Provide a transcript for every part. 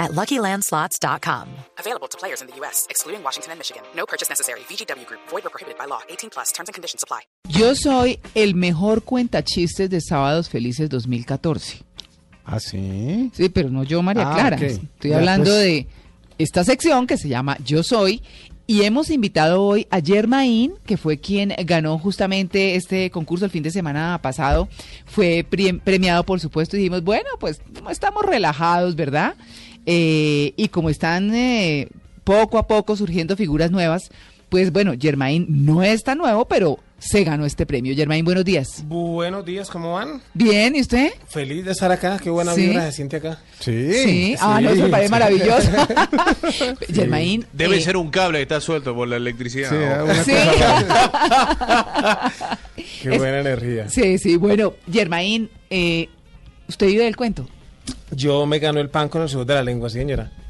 at LuckyLandSlots.com. Available to players in the U.S., excluding Washington and Michigan. No purchase necessary. VGW Group, void or prohibited by law. 18 plus terms and conditions apply. Yo soy el mejor cuentachistes de Sábados Felices 2014. ¿Ah, sí? Sí, pero no yo, María Ah, Clara. ok. Estoy Ya, hablando pues. de esta sección que se llama Yo Soy. Y hemos invitado hoy a Germain, que fue quien ganó justamente este concurso el fin de semana pasado. Fue premiado, por supuesto, y dijimos, bueno, pues estamos relajados, ¿verdad? Eh, y como están eh, poco a poco surgiendo figuras nuevas, pues bueno, Germain no es tan nuevo, pero se ganó este premio. Germain, buenos días. Buenos días, ¿cómo van? Bien, ¿y usted? Feliz de estar acá, qué buena Sí. vibra se siente acá. Sí. Sí, ah, no, eso me parece maravilloso. Germain. Debe eh, ser un cable que está suelto por la electricidad. Sí, ¿no? una Sí. cosa Qué Es- buena energía. Sí, sí, bueno, Germain, eh, ¿usted vive del cuento? Yo me gano el pan con el sudor de la lengua, señora.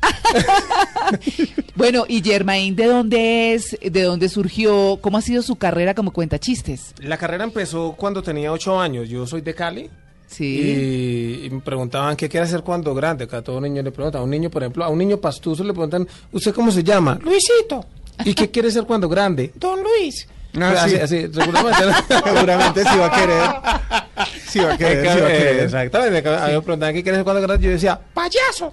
Bueno, y Germain, ¿de dónde es? ¿De dónde surgió? ¿Cómo ha sido su carrera como cuentachistes? La carrera empezó cuando tenía ocho años. Yo soy de Cali. Sí. Y, y me preguntaban qué quiere hacer cuando grande. Que a todo niño le preguntan. A un niño, por ejemplo, a un niño pastuso le preguntan, ¿usted cómo se llama? Luisito. ¿Y qué quiere ser cuando grande? Don Luis. Ah, así, sí. así, seguramente. Seguramente sí va a querer. Sí va a querer, sí va a Eh, querer. Exactamente. A mí me preguntaban qué quiere ser cuando. Yo decía, payaso.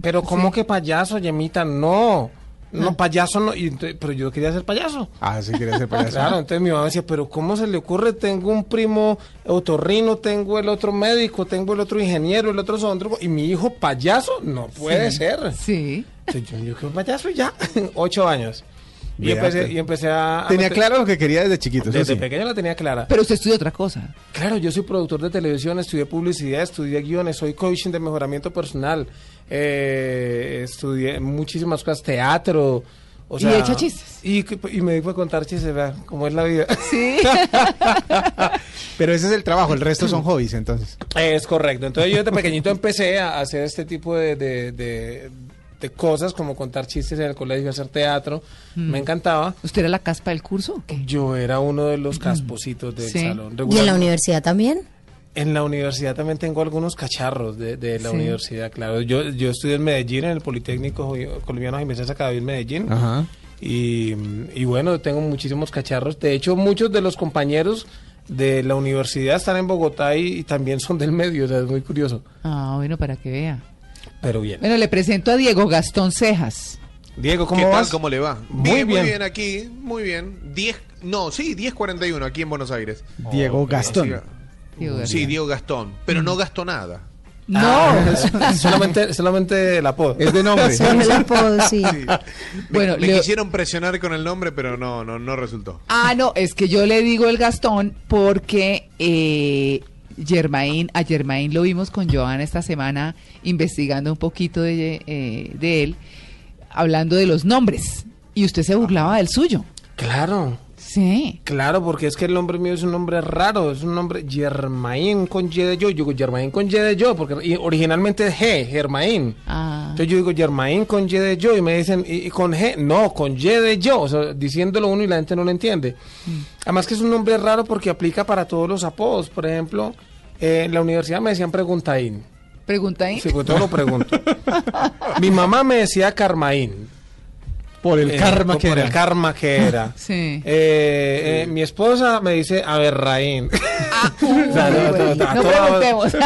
Pero ¿cómo que payaso, Yemita? No. No, payaso no. Y pero yo quería ser payaso. Ah, sí quiere ser payaso. Claro, entonces mi mamá decía, pero ¿cómo se le ocurre? Tengo un primo otorrino, tengo el otro médico, tengo el otro ingeniero, el otro zoólogo, y mi hijo payaso, no puede ser. Sí. Entonces yo, yo quiero payaso ya, ocho años. Y empecé, y a... Tenía meter- claro lo que quería desde chiquito. Desde sí. pequeño la tenía clara. Pero usted estudia otra cosa. Claro, yo soy productor de televisión, estudié publicidad, estudié guiones, soy coaching de mejoramiento personal, eh, estudié muchísimas cosas, teatro. O Y sea, he hecho chistes. Y, y me dedico a contar chistes, vea, cómo es la vida. Sí. Pero ese es el trabajo, el resto son hobbies, entonces. Es correcto. Entonces yo desde pequeñito empecé a hacer este tipo de, de- de- de cosas, como contar chistes en el colegio, hacer teatro. Mm. Me encantaba. ¿Usted era la caspa del curso o qué? Yo era uno de los caspositos del Sí. salón. ¿Y en regular. la universidad también? En la universidad también tengo algunos cacharros de, de la Sí. universidad, claro. Yo, yo estudié en Medellín, en el Politécnico Colombiano Jiménez Academia en Medellín. Ajá. Y, y bueno, tengo muchísimos cacharros. De hecho, muchos de los compañeros de la universidad están en Bogotá y, y también son del medio, o sea, es muy curioso. Ah, bueno, para que vea. Pero bien. Bueno, le presento a Diego Gastón Cejas. Diego, ¿cómo ¿Qué tal? vas? ¿Cómo le va? Muy bien, muy bien. aquí, muy bien. 10, no, sí, 10.41 aquí en Buenos Aires. Diego Gastón. Siga. Diego Sí, Gastón. Diego Gastón, pero no gastó nada. No. Ah, solamente, solamente el apodo. Es de nombre. Solo el apodo, sí. Me, Bueno, me Leo- quisieron presionar con el nombre, pero no, no, no resultó. Ah, no, es que yo le digo el Gastón porque eh, Germain, a Germain lo vimos con Joan esta semana investigando un poquito eh, de él, hablando de los nombres. Y usted se burlaba del suyo. Claro, Sí. claro, porque es que el nombre mío es un nombre raro, es un nombre Germain con Y de yo. Yo digo Germain con Y de yo, porque originalmente es G, Germain. Ah, Entonces yo digo Germain con Y de yo y me dicen, ¿y, con G? No, con Y de yo, o sea, diciéndolo uno y la gente no lo entiende. Además que es un nombre raro porque aplica para todos los apodos. Por ejemplo, eh, en la universidad me decían Preguntaín. pregunta ahí. Sí, pues todo lo pregunto. Mi mamá me decía Carmaín. Por el Eh, karma que por era. el karma que era. Sí. Eh, eh, mi esposa me dice Aberraín. Uy, O sea, no, bueno, no, no todo- preguntemos.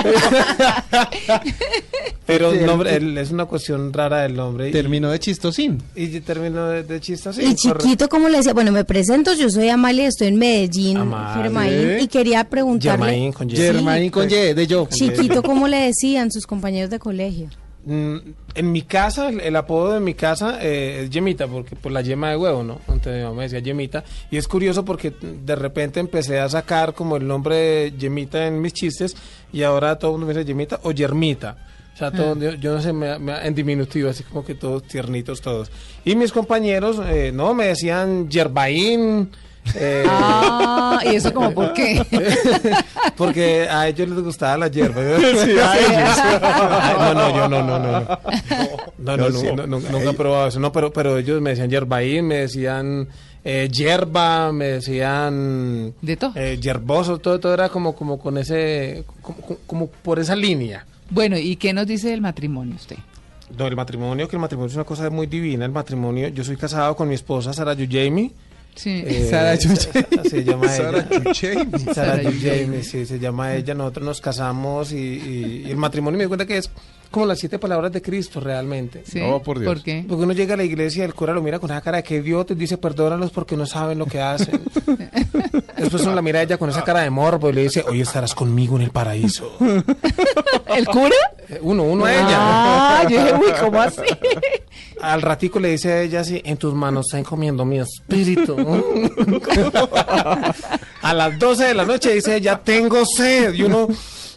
Pero el nombre, el- es una cuestión rara del nombre. Terminó de chistosín. y termino de, así. y chiquito, ¿cómo le decía? Bueno, me presento, yo soy Amalia, estoy en Medellín, Amalia. Germain, y quería preguntarle, Germain con Y. Germain con Y, de yo. chiquito, ¿cómo le decían sus compañeros de colegio? Mm, En mi casa, el, el apodo de mi casa eh, es Yemita, porque por la yema de huevo, ¿no? Entonces mi mamá me decía Yemita. Y es curioso porque de repente empecé a sacar como el nombre de Yemita en mis chistes y ahora todo el mundo me dice Yemita o Yermita. O sea, todo, yo, yo no sé, me, me- en diminutivo, así como que todos tiernitos todos. Y mis compañeros, eh, no, me decían Yerbaín, Eh, Ah, ¿y eso como por qué? porque a ellos les gustaba la hierba. Ay, no, no, yo no, no, no. No, no, no, sí. no, no, nunca he probado eso. No, pero, pero ellos me decían hierbaín, me decían eh, hierba, me decían De todo. eh, yerboso, todo, todo era como, como con ese, como, como- como por esa línea. Bueno, ¿y qué nos dice del matrimonio usted? No, el matrimonio, que el matrimonio es una cosa muy divina. El matrimonio, yo soy casado con mi esposa, Sara Jamie. Sí. Sara Se llama Sara ella. Sara Sara Jamie, sí, se llama ella. Nosotros nos casamos y, y- y el matrimonio me di cuenta que es como las siete palabras de Cristo realmente. ¿Sí? No, por Dios. ¿Por qué? Porque uno llega a la iglesia y el cura lo mira con esa cara de que idiota y dice perdónalos porque no saben lo que hacen. Después uno la mira a ella con esa cara de morbo y le dice, hoy estarás conmigo en el paraíso. ¿El cura? Eh, Uno, uno a ella. Ah, yo dije, uy, ¿cómo así? Al ratico le dice a ella así, en tus manos está encomiendo mi espíritu. a las 12 de la noche dice ella, tengo sed. Y uno,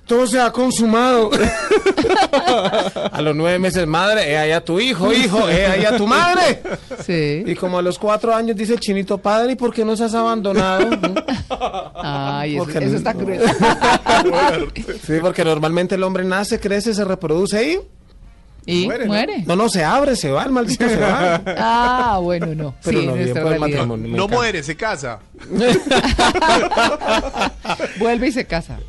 todo se ha consumado. a los nueve meses, madre, he ahí a tu hijo, hijo, he ahí a tu madre. Sí. Y como a los cuatro años dice el chinito, padre, ¿y por qué nos has abandonado? Ay, eso, eso está cruel. sí, porque normalmente el hombre nace, crece, se reproduce y... ¿Y Muere, muere? ¿no? No, no, se abre, se va, el maldito se va. Ah, bueno, no. Pero sí, no, bien por el matrimonio. No muere, se casa. Vuelve y se casa.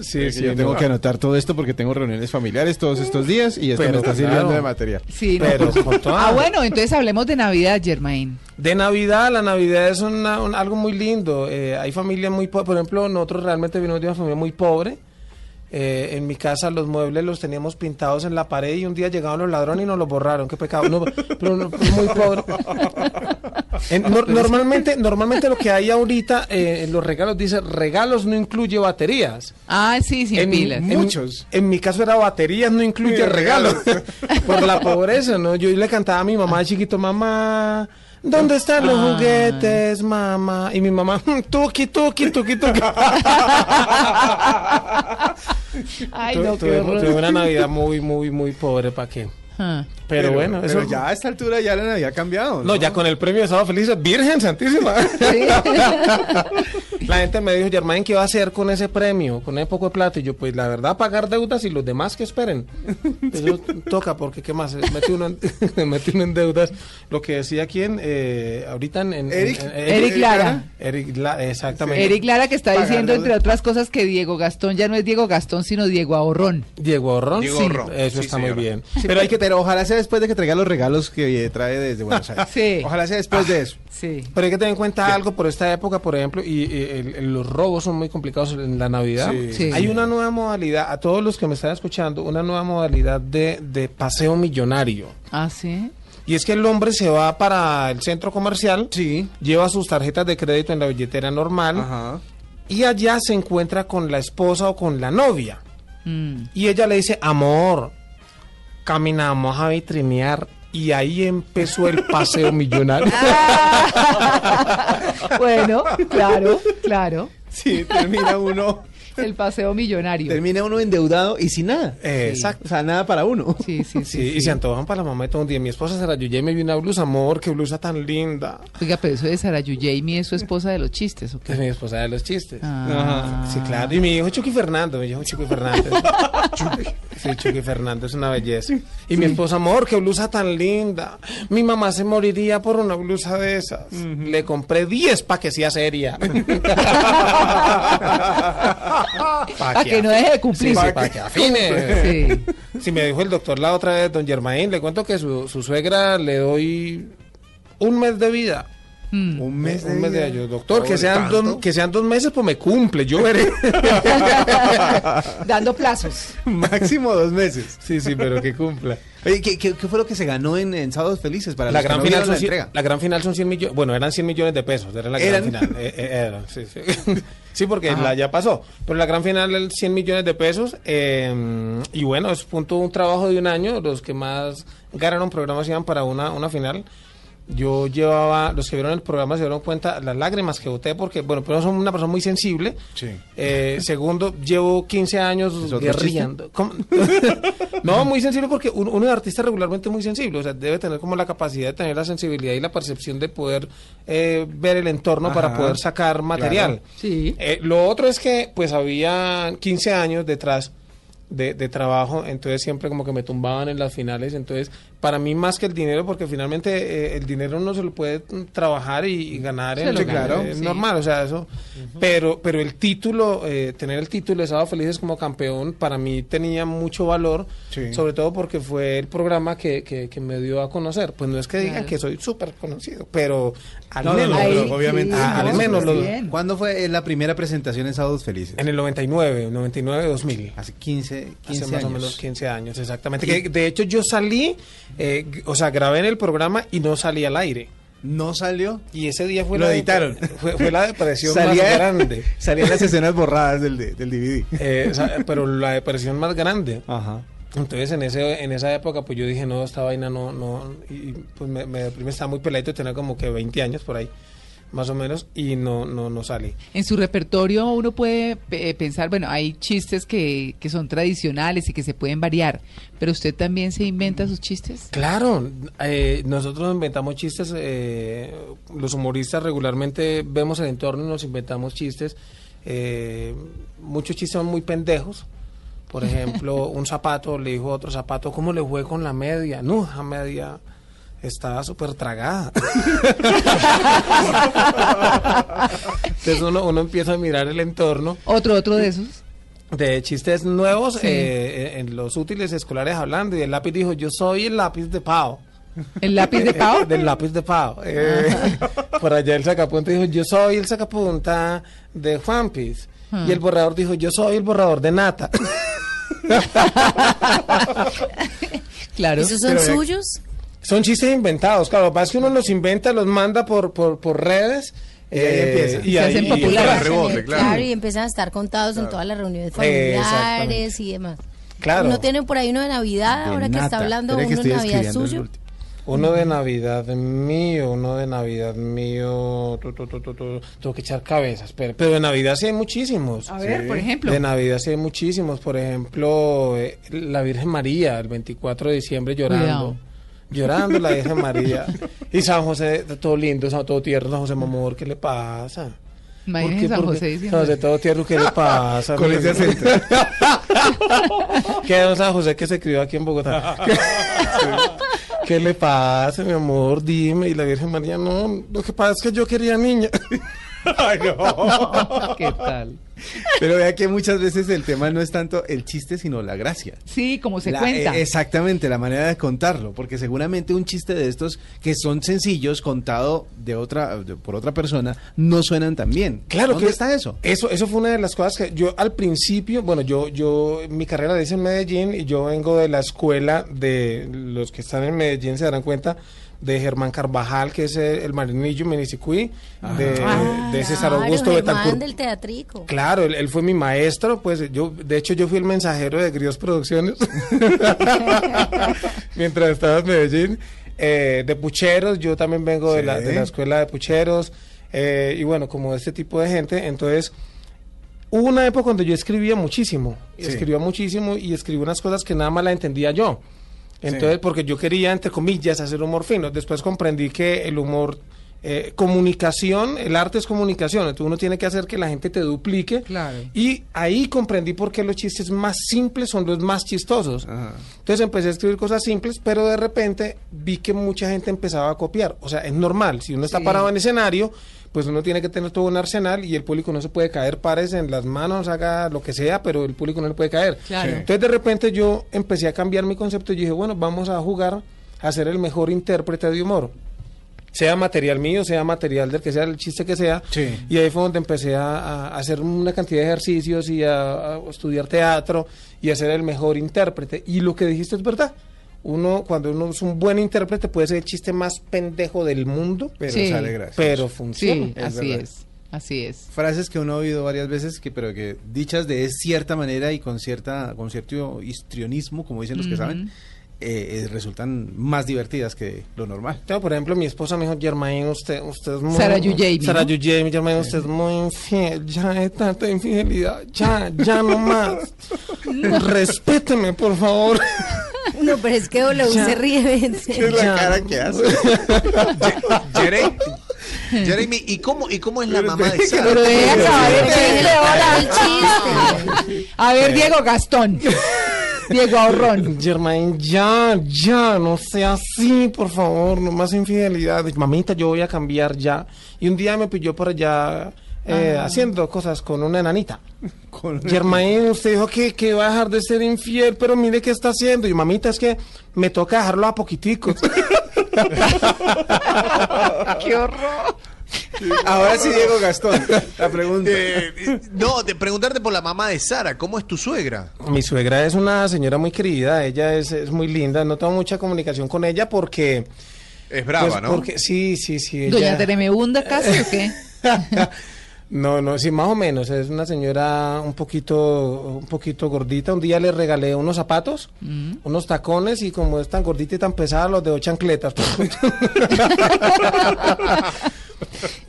Sí, sí, yo tengo no. que anotar todo esto porque tengo reuniones familiares todos estos días y esto Pero me está claro. sirviendo de material. Sí, no, Pero toda- Ah, bueno, entonces hablemos de Navidad, Germain. De Navidad, la Navidad es una- un- algo muy lindo. Eh, hay familias muy pobres. Por ejemplo, nosotros realmente venimos de una familia muy pobre. Eh, en mi casa los muebles los teníamos pintados en la pared y un día llegaron los ladrones y nos los borraron. Qué pecado. No, pero no, pero muy pobre. En- nor- normalmente, normalmente lo que hay ahorita eh, en los regalos dice regalos no incluye baterías. Ah, sí, sin En, pilas. en- Muchos. En, mi caso era baterías, no incluye regalos. Por la pobreza, ¿no? Yo le cantaba a mi mamá de chiquito, mamá, ¿dónde están los Ah. juguetes, mamá? Y mi mamá, tuki, tuki, tuki, tuki. Ay, Tu- no, qué tuve, horror. tuve una Navidad muy, muy, muy pobre, ¿para qué? Ah. Pero, bueno, eso... pero ya a esta altura ya la Navidad ha cambiado. No, ya con el premio de Estado Felices, Virgen Santísima. Sí. La gente me dijo, Germain, ¿qué va a hacer con ese premio? Con ese poco de plata. Y yo, pues la verdad, pagar deudas y los demás que esperen. Eso toca, porque ¿qué más? Mete uno en, mete uno en deudas. Lo que decía quién, eh, ahorita en... en- Eric. en- Eric Lara. Eric Lara, exactamente. Eric Lara que está Pagar diciendo, deuda. entre otras cosas, que Diego Gastón ya no es Diego Gastón, sino Diego Ahorrón. Diego Horrón. Diego Sí, Horrón. Eso Sí, está señora. muy bien. pero hay que, pero ojalá sea después de que traiga los regalos que trae desde Buenos Aires. Sí. Ojalá sea después de eso. Sí. Pero hay que tener en cuenta algo por esta época, por ejemplo, y, y el- el- los robos son muy complicados en la Navidad. Sí. Sí. Hay una nueva modalidad, a todos los que me están escuchando, una nueva modalidad de, de paseo millonario. Ah, sí. Y es que el hombre se va para el centro comercial, Sí. lleva sus tarjetas de crédito en la billetera normal Ajá. y allá se encuentra con la esposa o con la novia. Mm. Y ella le dice, amor, caminamos a vitrinear. Y ahí empezó el paseo millonario. bueno, claro, claro. Sí, termina uno, El paseo millonario. termina uno endeudado y sin nada. Eh, exacto. O sea, nada para uno. Sí, sí, sí. Sí, y se antojan para la mamá de todo un día. Mi esposa se la y me vi una blusa, amor, qué blusa tan linda. Oiga, pero eso de Sara Jamie es su esposa de los chistes, ¿o Que es qué? mi esposa de los chistes. Ah. Sí, claro. Y mi hijo Chucky Fernando, mi hijo Chucky Fernández. Chucky. Sí, Chucky Fernando es una belleza. Y mi esposa, amor, qué blusa tan linda. Mi mamá se moriría por una blusa de esas. Le compré 10 para que sea seria. Para que no deje de cumplir. Sí, para que afine. Sí. Si me dijo el doctor la otra vez, don Germain, le cuento que su, su suegra le doy un mes de vida. Mm. Un mes de un mes de años. Doctor, que sean, dos, que sean dos meses, pues me cumple, yo veré. Dando plazos. Máximo dos meses. sí, sí, pero que cumpla. Oye, ¿qué, qué, qué fue lo que se ganó en, en Sábados Felices para La gran, no final son, la la gran final son 100 millones, bueno, eran 100 millones de pesos, era la gran ¿Eran? final. Eh, eh, era, sí, sí. Sí, porque la ya pasó, pero la gran final el 100 millones de pesos eh, y bueno, es punto un trabajo de un año, los que más ganaron programas iban para una, una final. Yo llevaba, los que vieron el programa se dieron cuenta las lágrimas que boté porque, bueno, primero soy una persona muy sensible. Sí. Eh, segundo, llevo 15 años ¿Es otro guerrillando. No, muy sensible porque un- uno es artista regularmente muy sensible, o sea, debe tener como la capacidad de tener la sensibilidad y la percepción de poder eh, ver el entorno para poder sacar material. Sí. Eh, lo otro es que pues había 15 años detrás de, de trabajo, entonces siempre como que me tumbaban en las finales, entonces para mí más que el dinero, porque finalmente eh, el dinero uno se lo puede trabajar y, y ganar Se en claro, es sí. normal, o sea, eso, pero, pero el título, eh, tener el título de Sábado Felices como campeón, para mí tenía mucho valor, Sí. sobre todo porque fue el programa que, que, que me dio a conocer, pues no es que digan Claro. que soy súper conocido, pero al No, no, menos... no, pero Ay, obviamente. sí, Ah, al no, menos súper lo- bien. ¿Cuándo fue eh, la primera presentación en Sábados Felices? En el 99, 99-2000. Hace 15, 15 Hace más años. o menos 15 años, exactamente. Que, de hecho, yo salí, eh, o sea, grabé en el programa y no salí al aire. No salió. Y ese día fue Lo la editaron. Fue, fue la depresión Salía- más grande. Salían las escenas borradas del, de- del DVD. Eh, o sea, pero la depresión más grande. Ajá. Entonces, en ese en esa época, pues yo dije, no, esta vaina no, no. Y pues me, me deprimí, estaba muy peladito, tenía como que 20 años por ahí, más o menos, y no, no, no salí. En su repertorio uno puede eh, pensar, bueno, hay chistes que, que son tradicionales y que se pueden variar, pero usted también se inventa sus chistes. Claro, eh, nosotros inventamos chistes, eh, los humoristas regularmente vemos el entorno y nos inventamos chistes, eh, muchos chistes son muy pendejos. Por ejemplo, un zapato le dijo a otro zapato, ¿cómo le fue con la media? No, la media estaba súper tragada. Entonces uno, uno empieza a mirar el entorno Otro, otro de esos. de chistes nuevos Sí. eh, en los útiles escolares hablando y el lápiz dijo, yo soy el lápiz de Pau. El lápiz de Pau. Del lápiz de Pau. Eh, por allá el sacapunta dijo, yo soy el sacapunta de Juanpis. Ah. Y el borrador dijo, yo soy el borrador de Nata. Claro. ¿Esos son Pero de- suyos? Son chistes inventados, claro. Lo que pasa es que uno los inventa, los manda por, por, por redes. Y ahí empieza. y Se ahí- hacen populares. claro. y empiezan a estar contados en todas las reuniones Exactamente. familiares y demás. Claro. Uno tiene por ahí uno de Navidad, De ahora que está hablando uno de Navidad suyo. Uno de Navidad mío, uno de Navidad mío. Tu, tu, tu, tu, tu. Tengo que echar cabezas. Pero, pero de Navidad sí hay muchísimos. A ver, por ejemplo. De Navidad sí hay muchísimos. Por ejemplo, eh, la Virgen María, el 24 de diciembre llorando. Cuidado. Llorando la Virgen María. Y San José, todo lindo, San- todo tierno, San José Mamor, ¿qué le pasa? Imagínese. San ¿Por José diciendo San José, todo tierno, ¿qué le pasa? Con ese acento. ¿Qué don San José que se crió aquí en Bogotá? ¿Qué le pasa, mi amor? Dime. Y la Virgen María, no, lo que pasa es que yo quería niña. Ay, no. ¿Qué tal? Pero vea que muchas veces el tema no es tanto el chiste, sino la gracia. Sí, como se La- cuenta. eh, exactamente, la manera de contarlo, porque seguramente un chiste de estos que son sencillos contado de otra de- por otra persona no suenan tan bien. Claro ¿Dónde que está eso? Eso, eso fue una de las cosas que yo al principio, bueno, yo, yo, mi carrera la hice en Medellín y yo vengo de la escuela de los que están en Medellín se darán cuenta de Germán Carvajal, que es el, el marinillo Menicicuí, de, Ah, de César Claro, Augusto Germán Betancourt. del teatrico. Claro, él, él fue mi maestro, pues yo, de hecho yo fui el mensajero de Grios Producciones mientras estaba en Medellín. Eh, de Pucheros, yo también vengo de, la, de la escuela de Pucheros, eh, y bueno, como este tipo de gente, entonces hubo una época cuando yo escribía muchísimo, Sí. escribía muchísimo y escribí unas cosas que nada más la entendía yo. Entonces, porque yo quería, entre comillas, hacer humor fino. Después comprendí que el humor, eh, comunicación, el arte es comunicación. Entonces uno tiene que hacer que la gente te duplique. Claro. Y ahí comprendí por qué los chistes más simples son los más chistosos. Ajá. Entonces empecé a escribir cosas simples, pero de repente vi que mucha gente empezaba a copiar. O sea, es normal. Si uno está parado en escenario, pues uno tiene que tener todo un arsenal y el público no se puede caer, pares en las manos, haga lo que sea, pero el público no le puede caer. Claro. Sí. Entonces de repente yo empecé a cambiar mi concepto y dije, bueno, vamos a jugar a ser el mejor intérprete de humor. Sea material mío, sea material del que sea, el chiste que sea. Sí. Y ahí fue donde empecé a, a hacer una cantidad de ejercicios y a, a estudiar teatro y a ser el mejor intérprete. Y lo que dijiste es verdad. Uno, cuando uno es un buen intérprete, puede ser el chiste más pendejo del mundo, Pero Sí. sale gracioso. pero funciona. Sí, es así verdad. es. Así es. Frases que uno ha oído varias veces, que pero que dichas de cierta manera y con cierta con cierto histrionismo, como dicen los que saben, eh, eh, resultan más divertidas que lo normal. Por ejemplo, mi esposa me dijo, Germain, usted, usted es muy... Sara Yujaymi, Sara ¿no? Yujaymi, Germain, usted es muy infiel, ya es tanta infidelidad, ya, ya no más. Respéteme, por favor. No, pero es que W se ríe. Es la cara que hace. Jeremy, Jeremy, ¿y cómo, ¿y cómo es la mamá de Sara? Pero acabar el chiste. A ver, Diego Gastón. Diego Ahorrón. Germain, ya, ya, no sea así, por favor, no más infidelidad. Mamita, yo voy a cambiar ya. Y un día me pilló por allá eh, haciendo cosas con una enanita. Con- Germain, usted dijo que, que va a dejar de ser infiel, pero mire qué está haciendo. Y mamita, es que me toca dejarlo a poquiticos. ¡Qué horror! Ahora sí, Diego Gastón, la pregunta. Eh, no, de preguntarte por la mamá de Sara, ¿cómo es tu suegra? Mi suegra es una señora muy querida, ella es, es muy linda, no tengo mucha comunicación con ella porque... Es brava, pues, ¿no? Porque, sí, sí, sí. ¿Doña Tremebunda casi o qué? No, no, sí, más o menos. Es una señora un poquito, un poquito gordita. Un día le regalé unos zapatos, unos tacones y como es tan gordita y tan pesada, los dejó chancletas.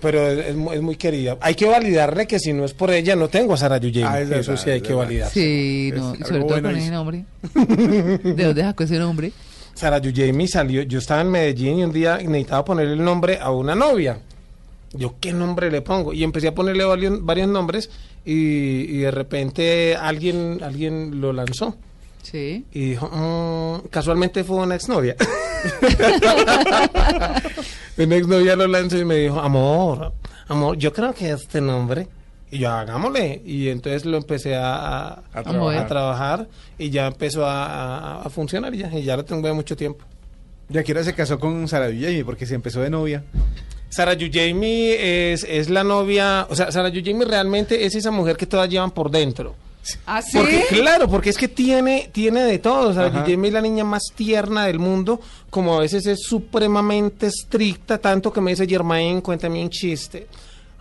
Pero es, es muy, es muy querida. Hay que validarle que si no es por ella, no tengo a Sara Yuyemi. Ah, es Eso verdad, sí hay es que validar. Sí, no, sobre todo bueno con ese nombre. ¿De dónde sacó ese nombre? Sara Yuyemi salió, yo estaba en Medellín y un día necesitaba ponerle el nombre a una novia. Yo, ¿qué nombre le pongo? Y empecé a ponerle varios, varios nombres y, y de repente alguien, alguien lo lanzó. Sí. Y dijo, "Mm", casualmente fue una exnovia. una exnovia lo lanzó y me dijo, amor, amor, yo creo que este nombre. Y yo, hagámosle. Y entonces lo empecé a, a, A a trabajar. y ya empezó a, a- a funcionar y ya, y ya lo tengo de mucho tiempo. Yakira se casó con Sara Villemi porque se empezó de novia. Sara Yujaymi es, es la novia, o sea, Sara Yujaymi realmente es esa mujer que todas llevan por dentro. ¿Ah, sí? Porque, claro, porque es que tiene, tiene de todo. O sea. Guillermo es la niña más tierna del mundo, como a veces es supremamente estricta, tanto que me dice Germain, cuéntame un chiste.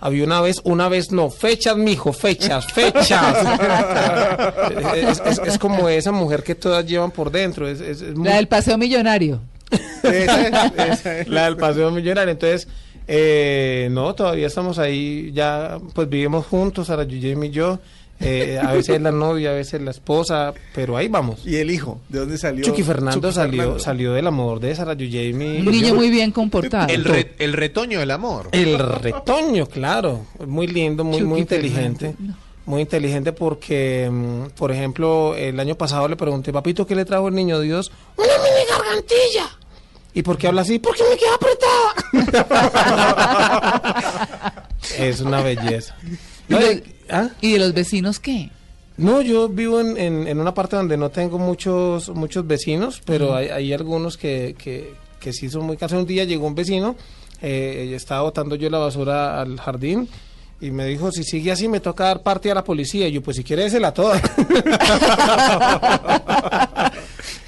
Había una vez, una vez no, fechas, mijo, fechas, fechas. es, es- es como esa mujer que todas llevan por dentro. Es, es- es muy- La del paseo millonario. Esa esa la del paseo millonario. Entonces, eh, no, todavía estamos ahí, ya pues vivimos juntos, Sara Yuyem y yo. Eh, a veces la novia, a veces la esposa, pero ahí vamos. ¿Y el hijo? ¿De dónde salió? Chucky Fernando Chucky salió, Fernando. salió del amor de Sara Yuyemi. Un niño muy bien comportado. El, re- el retoño del amor. El retoño, claro. Muy lindo, muy, muy Chucky inteligente. Fernando. Muy inteligente porque, mm, por ejemplo, el año pasado le pregunté, papito, ¿qué le trajo el niño Dios? Una mini gargantilla. ¿Y por qué habla así? Porque me queda apretada. es una belleza. ¿Y, No, eh, ¿ah? ¿Y de los vecinos qué? No, yo vivo en, en, en una parte donde no tengo muchos muchos vecinos, pero hay, hay algunos que, que, que sí son muy cansados. Un día llegó un vecino, eh, estaba botando yo la basura al jardín y me dijo, si sigue así me toca dar parte a la policía. Y yo, pues si quiere, désela toda.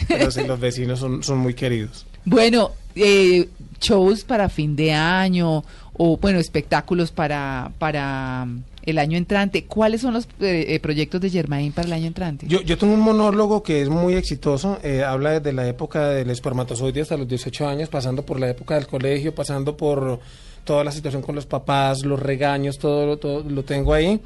pero sí, los vecinos son, son muy queridos. Bueno, eh, shows para fin de año o, bueno, espectáculos para, para el año entrante. ¿Cuáles son los eh, eh, proyectos de Germain para el año entrante? Yo, yo tengo un monólogo que es muy exitoso, eh, habla desde la época del espermatozoide hasta los 18 años, pasando por la época del colegio, pasando por toda la situación con los papás, los regaños, todo, lo- todo lo tengo ahí.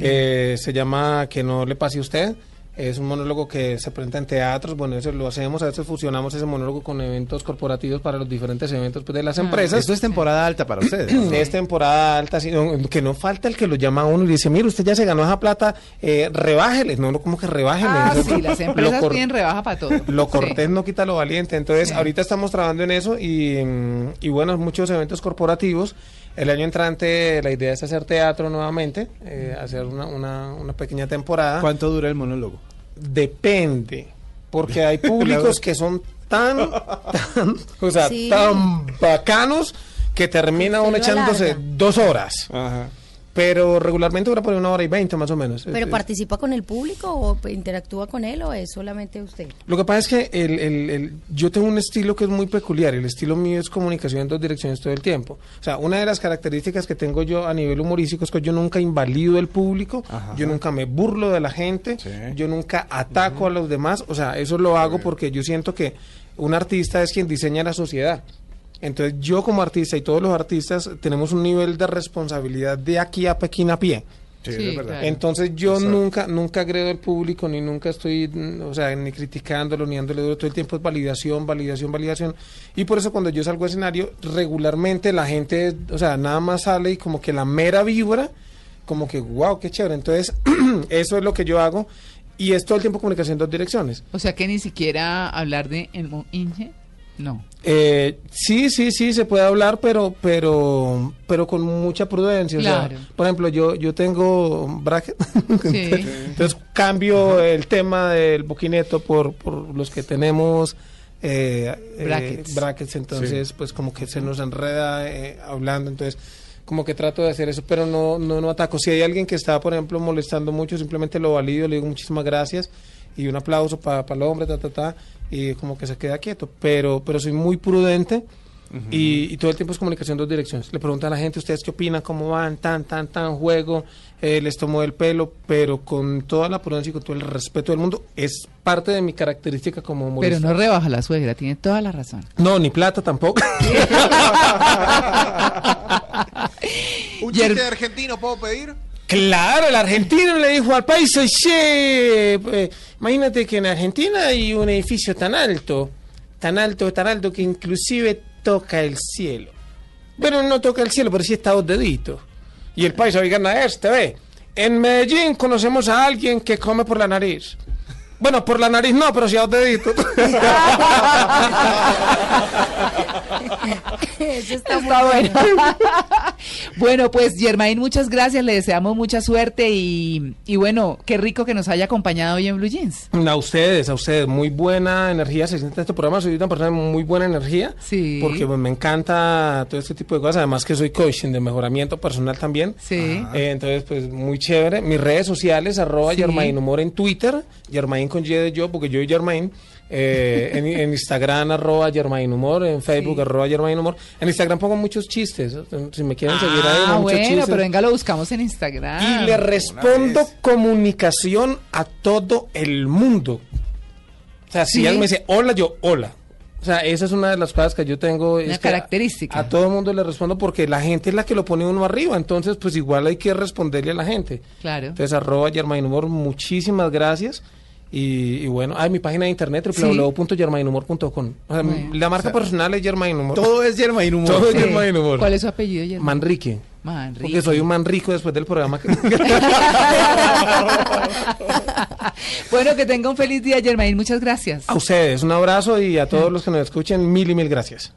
Eh, se llama Que no le pase a usted. Es un monólogo que se presenta en teatros, bueno, eso lo hacemos, a veces fusionamos ese monólogo con eventos corporativos para los diferentes eventos pues, de las empresas. Esto es temporada alta para ustedes. ¿no? Es temporada alta, sí, no, que no falta el que lo llama a uno y le dice, mire, usted ya se ganó esa plata, eh, rebájele. No, no, como que rebájele. Ah, sí, las empresas piden rebaja para todo. Lo Sí. cortés no quita lo valiente. Entonces, Sí. ahorita estamos trabajando en eso y, mm, y bueno, muchos eventos corporativos. El año entrante la idea es hacer teatro nuevamente, eh, hacer una, una, una pequeña temporada. ¿Cuánto dura el monólogo? Depende, porque hay públicos que son tan, tan, o sea, Sí. tan bacanos que termina uno echándose dos horas. Ajá. Pero regularmente dura por una hora y veinte más o menos. ¿Pero Es- participa con el público o interactúa con él o es solamente usted? Lo que pasa es que el, el- el- yo tengo un estilo que es muy peculiar. El estilo mío es comunicación en dos direcciones todo el tiempo. O sea, una de las características que tengo yo a nivel humorístico es que yo nunca invalido el público, yo nunca me burlo de la gente, Sí. yo nunca ataco a los demás. O sea, eso lo hago porque yo siento que un artista es quien diseña la sociedad. Entonces yo como artista y todos los artistas tenemos un nivel de responsabilidad de aquí a Pekín a pie. Sí, Sí, es verdad. Entonces yo Eso. nunca nunca agredo al público ni nunca estoy, o sea, ni criticándolo ni dándole duro todo el tiempo es validación, validación, validación. Y por eso cuando yo salgo al escenario regularmente la gente, o sea, nada más sale y como que la mera vibra, como que wow, qué chévere. Entonces eso es lo que yo hago y es todo el tiempo comunicación en dos direcciones. O sea que ni siquiera hablar de el Inge. No. Eh, sí, sí, sí, se puede hablar, pero, pero, pero con mucha prudencia. o sea, Claro. por ejemplo, yo, yo tengo bracket. Sí. Entonces cambio el tema del boquineto por, por los que tenemos eh, eh, Brackets. brackets, entonces pues como que se nos enreda eh, hablando, entonces como que trato de hacer eso, pero no, no, no ataco. Si hay alguien que está, por ejemplo, molestando mucho, simplemente lo valido, le digo muchísimas gracias y un aplauso para el hombre, ta, ta, ta, y como que se queda quieto, pero, pero soy muy prudente. Y, y todo el tiempo es comunicación en dos direcciones. Le pregunto a la gente, ¿ustedes qué opinan? ¿Cómo van? Tan, tan, tan, juego. eh, les tomo el pelo, pero con toda la prudencia y con todo el respeto del mundo. Es parte de mi característica como humorista. Pero no rebaja la suegra, tiene toda la razón. No, ni plata tampoco. ¿Un chiste de argentino puedo pedir? Claro, el argentino le dijo al país, che, eh, imagínate que en Argentina hay un edificio tan alto, tan alto, tan alto que inclusive toca el cielo. Bueno, no toca el cielo, pero sí está a dos deditos. Y el país, oigan a este, ve. En Medellín conocemos a alguien que come por la nariz. Bueno, por la nariz no, pero sí a dos deditos. Eso está, bueno. bueno. bueno, pues Germain, muchas gracias, le deseamos mucha suerte y, y bueno, qué rico que nos haya acompañado hoy en Blue Jeans. A ustedes, a ustedes, muy buena energía se siente en este programa. Soy una persona de muy buena energía. Sí. Porque pues, me encanta todo este tipo de cosas. Además que soy coaching de mejoramiento personal también. Sí. Eh, entonces, pues muy chévere. Mis redes sociales, arroba Sí. Germain Humor en Twitter, Germain con Y de yo, porque yo y Germain. Eh, en, en Instagram, arroba Germain Humor, en Facebook, Sí. arroba Germain Humor. En Instagram pongo muchos chistes. Si me quieren seguir ahí, Ah, muchos bueno, chistes. pero venga, lo buscamos en Instagram. Y le respondo comunicación a todo el mundo. O sea, si Sí. alguien me dice hola, yo hola. O sea, esa es una de las cosas que yo tengo. es Una que a- característica. A, todo el mundo le respondo porque la gente es la que lo pone uno arriba. Entonces, pues igual hay que responderle a la gente. Claro. Entonces, arroba Germain Humor, muchísimas gracias. Y, y bueno, hay mi página de internet, Sí. www.germainhumor.com. O sea, Bueno. La marca personal es Germain Humor. Todo es Germain Humor. Todo Sí. es Germain Humor. ¿Cuál es su apellido, Germain? Manrique. Manrique. Porque soy un man rico después del programa. que- bueno, que tenga un feliz día, Germain. Muchas gracias. A ustedes, un abrazo y a todos los que nos escuchen, mil y mil gracias.